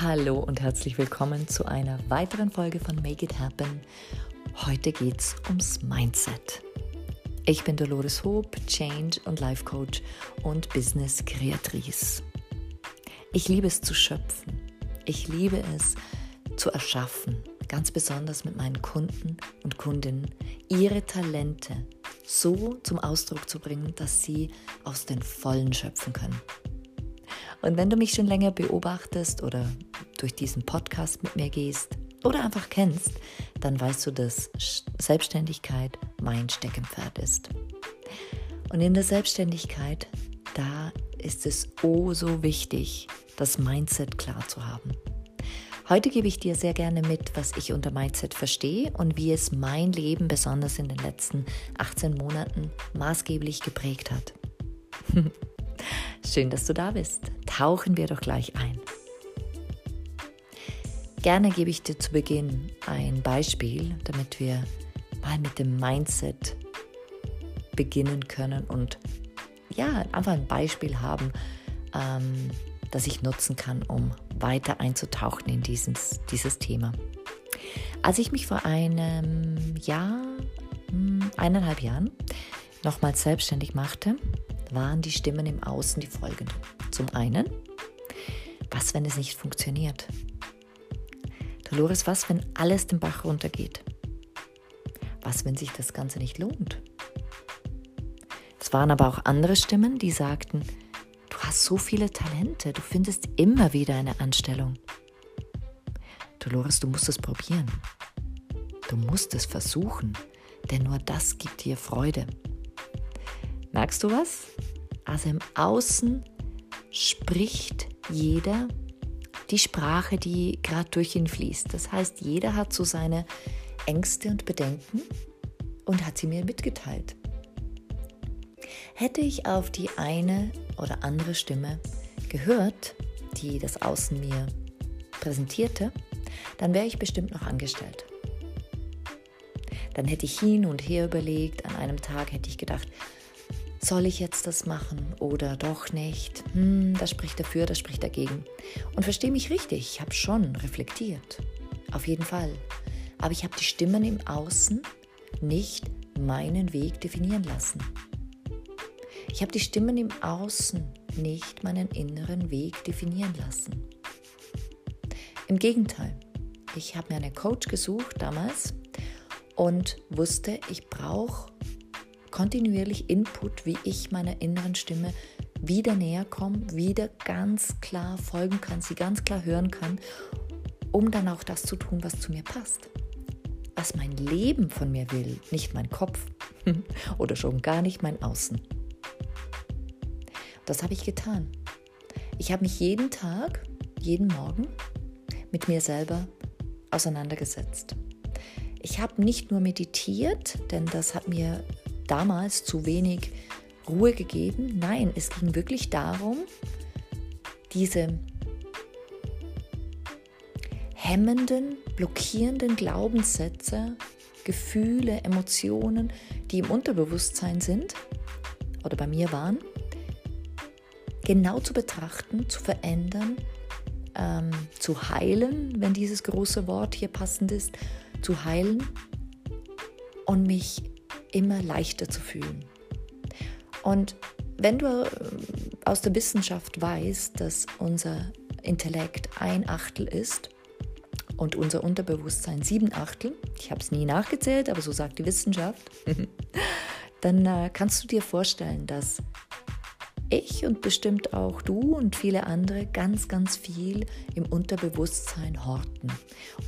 Hallo und herzlich willkommen zu einer weiteren Folge von Make It Happen. Heute geht's ums Mindset. Ich bin Dolores Hope, Change und Life Coach und Business Kreatrice. Ich liebe es zu schöpfen. Ich liebe es zu erschaffen, ganz besonders mit meinen Kunden und Kundinnen, ihre Talente so zum Ausdruck zu bringen, dass sie aus den Vollen schöpfen können. Und wenn du mich schon länger beobachtest oder durch diesen Podcast mit mir gehst oder einfach kennst, dann weißt du, dass Selbstständigkeit mein Steckenpferd ist. Und in der Selbstständigkeit, da ist es oh so wichtig, das Mindset klar zu haben. Heute gebe ich dir sehr gerne mit, was ich unter Mindset verstehe und wie es mein Leben besonders in den letzten 18 Monaten maßgeblich geprägt hat. Schön, dass du da bist. Tauchen wir doch gleich ein. Gerne gebe ich dir zu Beginn ein Beispiel, damit wir mal mit dem Mindset beginnen können und ja, einfach ein Beispiel haben, ähm, das ich nutzen kann, um weiter einzutauchen in dieses, dieses Thema. Als ich mich vor einem Jahr, hm, eineinhalb Jahren nochmals selbstständig machte, waren die Stimmen im Außen die folgenden. Zum einen, was, wenn es nicht funktioniert? Dolores, was, wenn alles den Bach runtergeht? Was, wenn sich das Ganze nicht lohnt? Es waren aber auch andere Stimmen, die sagten, du hast so viele Talente, du findest immer wieder eine Anstellung. Dolores, du musst es probieren. Du musst es versuchen, denn nur das gibt dir Freude. Merkst du was? Also im Außen spricht jeder die Sprache, die gerade durch ihn fließt. Das heißt, jeder hat so seine Ängste und Bedenken und hat sie mir mitgeteilt. Hätte ich auf die eine oder andere Stimme gehört, die das Außen mir präsentierte, dann wäre ich bestimmt noch angestellt. Dann hätte ich hin und her überlegt, an einem Tag hätte ich gedacht, soll ich jetzt das machen oder doch nicht? Hm, das spricht dafür, das spricht dagegen. Und verstehe mich richtig, ich habe schon reflektiert. Auf jeden Fall. Aber ich habe die Stimmen im Außen nicht meinen Weg definieren lassen. Ich habe die Stimmen im Außen nicht meinen inneren Weg definieren lassen. Im Gegenteil, ich habe mir einen Coach gesucht damals und wusste, ich brauche kontinuierlich Input, wie ich meiner inneren Stimme wieder näher komme, wieder ganz klar folgen kann, sie ganz klar hören kann, um dann auch das zu tun, was zu mir passt. Was mein Leben von mir will, nicht mein Kopf oder schon gar nicht mein Außen. Das habe ich getan. Ich habe mich jeden Tag, jeden Morgen mit mir selber auseinandergesetzt. Ich habe nicht nur meditiert, denn das hat mir damals zu wenig Ruhe gegeben. Nein, es ging wirklich darum, diese hemmenden, blockierenden Glaubenssätze, Gefühle, Emotionen, die im Unterbewusstsein sind oder bei mir waren, genau zu betrachten, zu verändern, ähm, zu heilen, wenn dieses große Wort hier passend ist, zu heilen und mich immer leichter zu fühlen. Und wenn du äh, aus der Wissenschaft weißt, dass unser Intellekt ein Achtel ist und unser Unterbewusstsein sieben Achtel, ich habe es nie nachgezählt, aber so sagt die Wissenschaft, dann äh, kannst du dir vorstellen, dass ich und bestimmt auch du und viele andere ganz, ganz viel im Unterbewusstsein horten.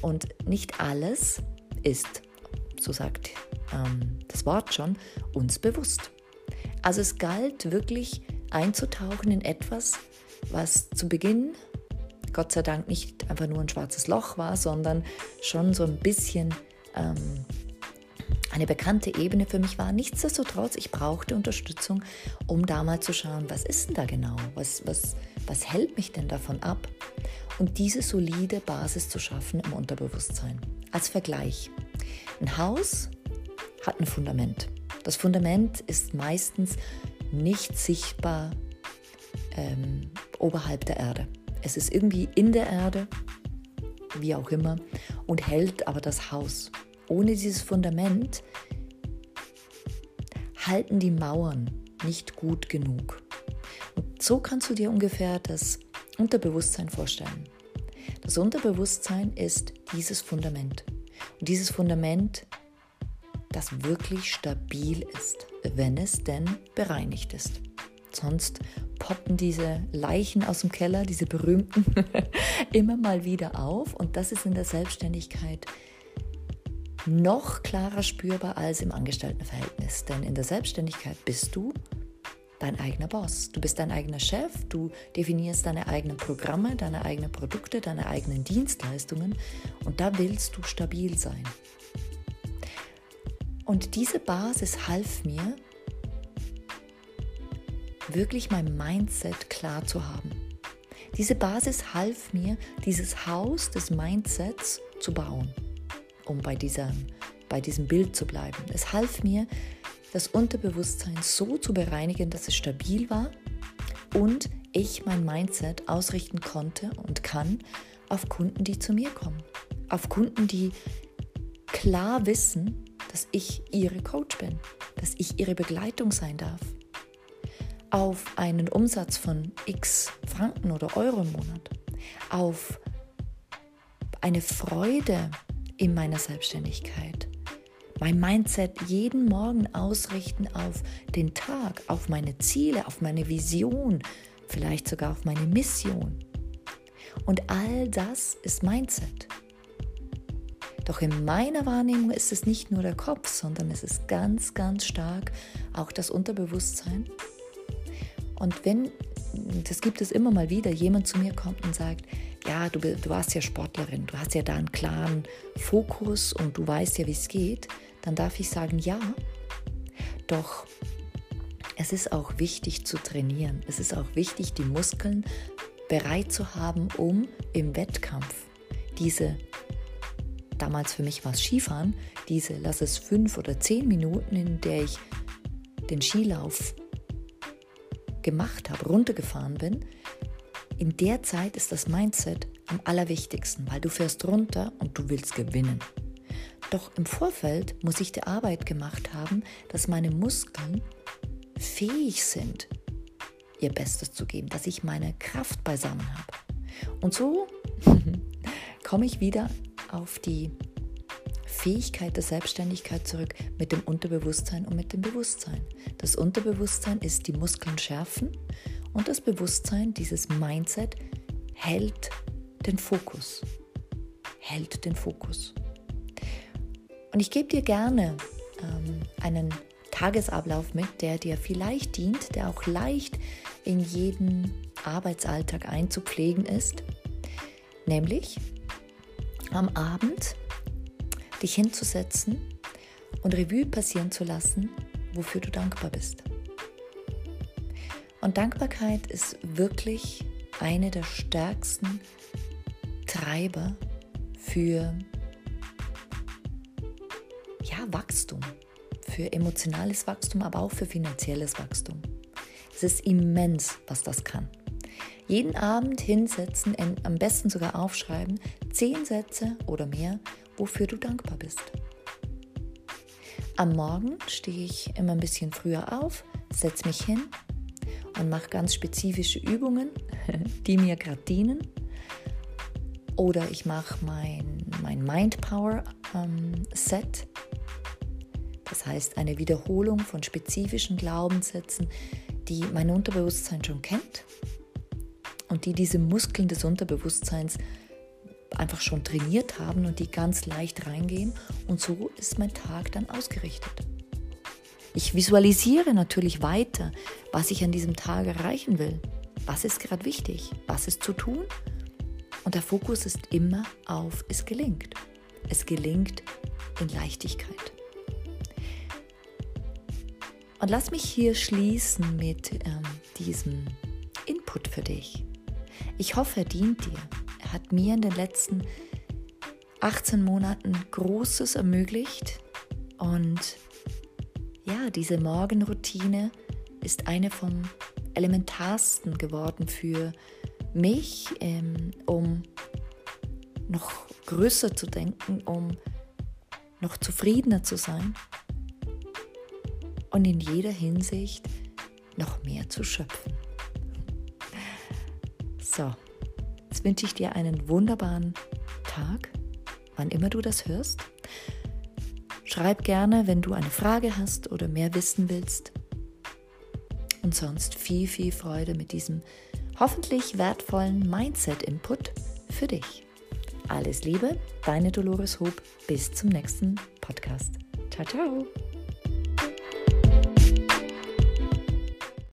Und nicht alles ist so sagt ähm, das Wort schon, uns bewusst. Also es galt wirklich einzutauchen in etwas, was zu Beginn Gott sei Dank nicht einfach nur ein schwarzes Loch war, sondern schon so ein bisschen ähm, eine bekannte Ebene für mich war. Nichtsdestotrotz, ich brauchte Unterstützung, um da mal zu schauen, was ist denn da genau? Was, was, was hält mich denn davon ab? Und diese solide Basis zu schaffen im Unterbewusstsein. Als Vergleich. Ein Haus hat ein Fundament. Das Fundament ist meistens nicht sichtbar ähm, oberhalb der Erde. Es ist irgendwie in der Erde, wie auch immer, und hält aber das Haus. Ohne dieses Fundament halten die Mauern nicht gut genug. Und so kannst du dir ungefähr das Unterbewusstsein vorstellen. Das Unterbewusstsein ist dieses Fundament. Und dieses Fundament, das wirklich stabil ist, wenn es denn bereinigt ist. Sonst poppen diese Leichen aus dem Keller, diese berühmten, immer mal wieder auf. Und das ist in der Selbstständigkeit noch klarer spürbar als im Angestelltenverhältnis. Denn in der Selbstständigkeit bist du dein eigener Boss. Du bist dein eigener Chef, du definierst deine eigenen Programme, deine eigenen Produkte, deine eigenen Dienstleistungen und da willst du stabil sein. Und diese Basis half mir, wirklich mein Mindset klar zu haben. Diese Basis half mir, dieses Haus des Mindsets zu bauen, um bei, dieser, bei diesem Bild zu bleiben. Es half mir, das Unterbewusstsein so zu bereinigen, dass es stabil war und ich mein Mindset ausrichten konnte und kann auf Kunden, die zu mir kommen. Auf Kunden, die klar wissen, dass ich ihre Coach bin, dass ich ihre Begleitung sein darf. Auf einen Umsatz von x Franken oder Euro im Monat. Auf eine Freude in meiner Selbstständigkeit mein Mindset jeden Morgen ausrichten auf den Tag, auf meine Ziele, auf meine Vision, vielleicht sogar auf meine Mission. Und all das ist Mindset. Doch in meiner Wahrnehmung ist es nicht nur der Kopf, sondern es ist ganz, ganz stark auch das Unterbewusstsein. Und wenn, das gibt es immer mal wieder, jemand zu mir kommt und sagt, ja, du, du warst ja Sportlerin, du hast ja da einen klaren Fokus und du weißt ja, wie es geht, dann darf ich sagen, ja. Doch es ist auch wichtig zu trainieren. Es ist auch wichtig, die Muskeln bereit zu haben, um im Wettkampf diese, damals für mich war es Skifahren, diese, lass es fünf oder zehn Minuten, in der ich den Skilauf gemacht habe, runtergefahren bin, in der Zeit ist das Mindset am allerwichtigsten, weil du fährst runter und du willst gewinnen. Doch im Vorfeld muss ich die Arbeit gemacht haben, dass meine Muskeln fähig sind, ihr Bestes zu geben, dass ich meine Kraft beisammen habe. Und so komme ich wieder auf die Fähigkeit der Selbstständigkeit zurück mit dem Unterbewusstsein und mit dem Bewusstsein. Das Unterbewusstsein ist die Muskeln schärfen und das Bewusstsein, dieses Mindset, hält den Fokus. Hält den Fokus. Und ich gebe dir gerne ähm, einen Tagesablauf mit, der dir vielleicht dient, der auch leicht in jeden Arbeitsalltag einzupflegen ist. Nämlich am Abend dich hinzusetzen und Revue passieren zu lassen, wofür du dankbar bist. Und Dankbarkeit ist wirklich eine der stärksten Treiber für ja, Wachstum, für emotionales Wachstum, aber auch für finanzielles Wachstum. Es ist immens, was das kann. Jeden Abend hinsetzen, am besten sogar aufschreiben, zehn Sätze oder mehr, wofür du dankbar bist. Am Morgen stehe ich immer ein bisschen früher auf, setze mich hin und mache ganz spezifische Übungen, die mir gerade dienen. Oder ich mache mein, mein Mind Power ähm, Set, das heißt, eine Wiederholung von spezifischen Glaubenssätzen, die mein Unterbewusstsein schon kennt und die diese Muskeln des Unterbewusstseins einfach schon trainiert haben und die ganz leicht reingehen. Und so ist mein Tag dann ausgerichtet. Ich visualisiere natürlich weiter, was ich an diesem Tag erreichen will. Was ist gerade wichtig? Was ist zu tun? Und der Fokus ist immer auf, es gelingt. Es gelingt in Leichtigkeit. Und lass mich hier schließen mit ähm, diesem Input für dich. Ich hoffe, er dient dir. Er hat mir in den letzten 18 Monaten Großes ermöglicht. Und ja, diese Morgenroutine ist eine vom elementarsten geworden für mich, ähm, um noch größer zu denken, um noch zufriedener zu sein und in jeder Hinsicht noch mehr zu schöpfen. So, jetzt wünsche ich dir einen wunderbaren Tag, wann immer du das hörst. Schreib gerne, wenn du eine Frage hast oder mehr wissen willst. Und sonst viel, viel Freude mit diesem hoffentlich wertvollen Mindset-Input für dich. Alles Liebe, deine Dolores Hoop. Bis zum nächsten Podcast. Ciao, ciao.